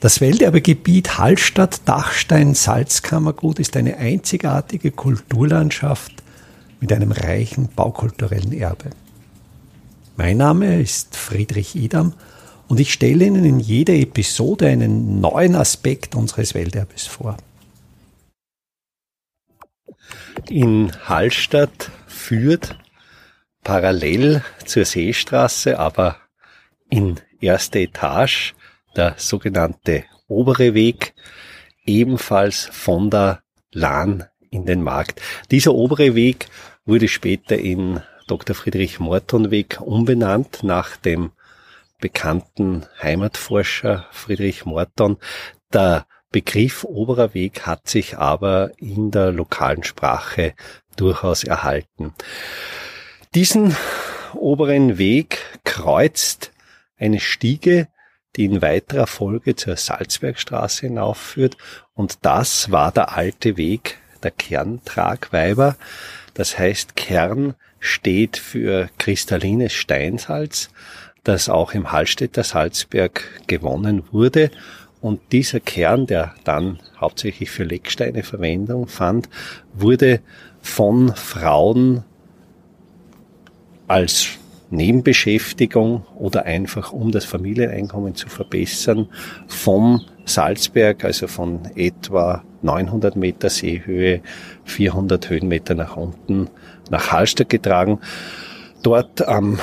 Das Welterbegebiet Hallstatt-Dachstein-Salzkammergut ist eine einzigartige Kulturlandschaft mit einem reichen baukulturellen Erbe. Mein Name ist Friedrich Idam und ich stelle Ihnen in jeder Episode einen neuen Aspekt unseres Welterbes vor. In Hallstatt führt parallel zur Seestraße, aber in erster Etage der sogenannte obere Weg, ebenfalls von der Lahn in den Markt. Dieser obere Weg wurde später in Dr. Friedrich Morton Weg umbenannt nach dem bekannten Heimatforscher Friedrich Morton. Der Begriff oberer Weg hat sich aber in der lokalen Sprache durchaus erhalten. Diesen oberen Weg kreuzt eine Stiege, die in weiterer Folge zur Salzbergstraße hinaufführt. Und das war der alte Weg der Kerntragweiber. Das heißt, Kern steht für kristallines Steinsalz, das auch im Hallstätter Salzberg gewonnen wurde. Und dieser Kern, der dann hauptsächlich für Lecksteine Verwendung fand, wurde von Frauen als Nebenbeschäftigung oder einfach um das Familieneinkommen zu verbessern, vom Salzberg, also von etwa 900 Meter Seehöhe, 400 Höhenmeter nach unten, nach Hallstatt getragen. Dort am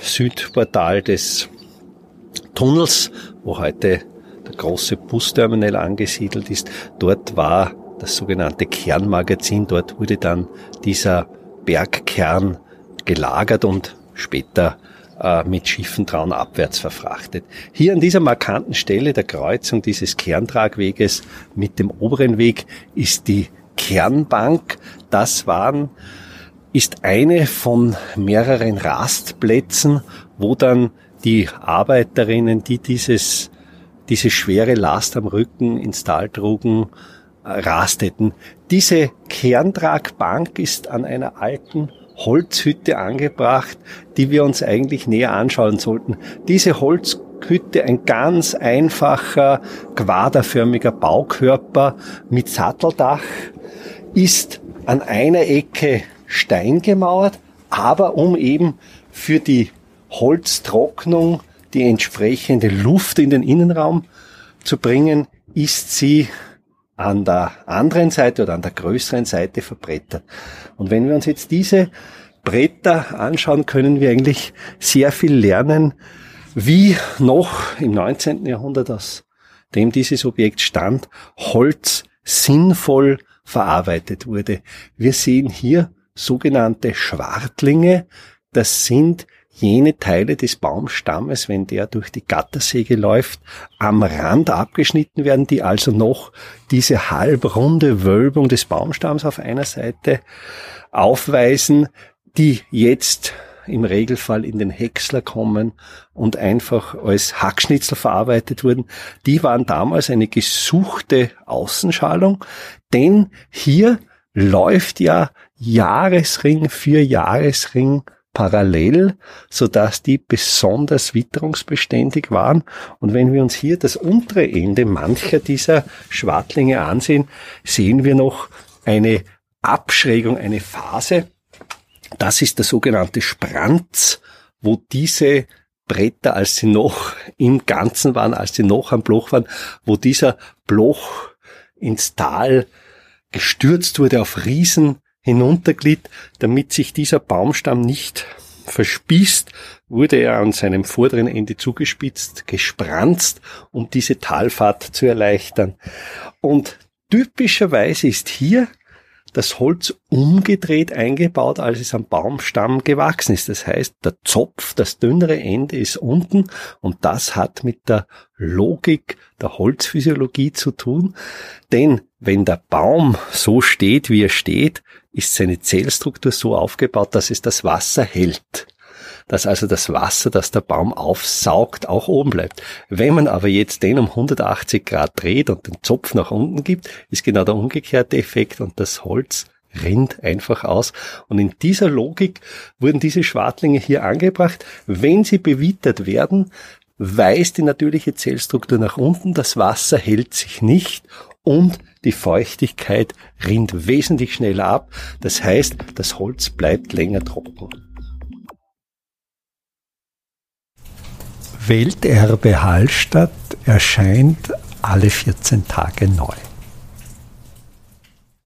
Südportal des Tunnels, wo heute der große Busterminal angesiedelt ist, dort war das sogenannte Kernmagazin. Dort wurde dann dieser Bergkern gelagert und später äh, mit Schiffen trauen abwärts verfrachtet. Hier an dieser markanten Stelle der Kreuzung dieses Kerntragweges mit dem oberen Weg ist die Kernbank. Das waren ist eine von mehreren Rastplätzen, wo dann die Arbeiterinnen, die dieses, diese schwere Last am Rücken ins Tal trugen, äh, rasteten. Diese Kerntragbank ist an einer alten Holzhütte angebracht, die wir uns eigentlich näher anschauen sollten. Diese Holzhütte, ein ganz einfacher, quaderförmiger Baukörper mit Satteldach, ist an einer Ecke Stein gemauert, aber um eben für die Holztrocknung die entsprechende Luft in den Innenraum zu bringen, ist sie an der anderen Seite oder an der größeren Seite verbrettert. Und wenn wir uns jetzt diese Bretter anschauen, können wir eigentlich sehr viel lernen, wie noch im 19. Jahrhundert, aus dem dieses Objekt stand, Holz sinnvoll verarbeitet wurde. Wir sehen hier sogenannte Schwartlinge. Das sind jene Teile des Baumstammes, wenn der durch die Gattersäge läuft, am Rand abgeschnitten werden, die also noch diese halbrunde Wölbung des Baumstamms auf einer Seite aufweisen, die jetzt im Regelfall in den Häcksler kommen und einfach als Hackschnitzel verarbeitet wurden, die waren damals eine gesuchte Außenschalung, denn hier läuft ja Jahresring für Jahresring parallel, so dass die besonders witterungsbeständig waren. Und wenn wir uns hier das untere Ende mancher dieser Schwartlinge ansehen, sehen wir noch eine Abschrägung, eine Phase. Das ist der sogenannte Spranz, wo diese Bretter, als sie noch im Ganzen waren, als sie noch am Bloch waren, wo dieser Bloch ins Tal gestürzt wurde auf Riesen hinunterglitt, damit sich dieser Baumstamm nicht verspießt, wurde er an seinem vorderen Ende zugespitzt, gespranzt, um diese Talfahrt zu erleichtern. Und typischerweise ist hier das Holz umgedreht eingebaut, als es am Baumstamm gewachsen ist. Das heißt, der Zopf, das dünnere Ende ist unten und das hat mit der Logik der Holzphysiologie zu tun. Denn wenn der Baum so steht, wie er steht, ist seine Zellstruktur so aufgebaut, dass es das Wasser hält. Dass also das Wasser, das der Baum aufsaugt, auch oben bleibt. Wenn man aber jetzt den um 180 Grad dreht und den Zopf nach unten gibt, ist genau der umgekehrte Effekt und das Holz rinnt einfach aus. Und in dieser Logik wurden diese Schwartlinge hier angebracht. Wenn sie bewittert werden, weist die natürliche Zellstruktur nach unten, das Wasser hält sich nicht und die Feuchtigkeit rinnt wesentlich schneller ab. Das heißt, das Holz bleibt länger trocken. Welterbe Hallstatt erscheint alle 14 Tage neu.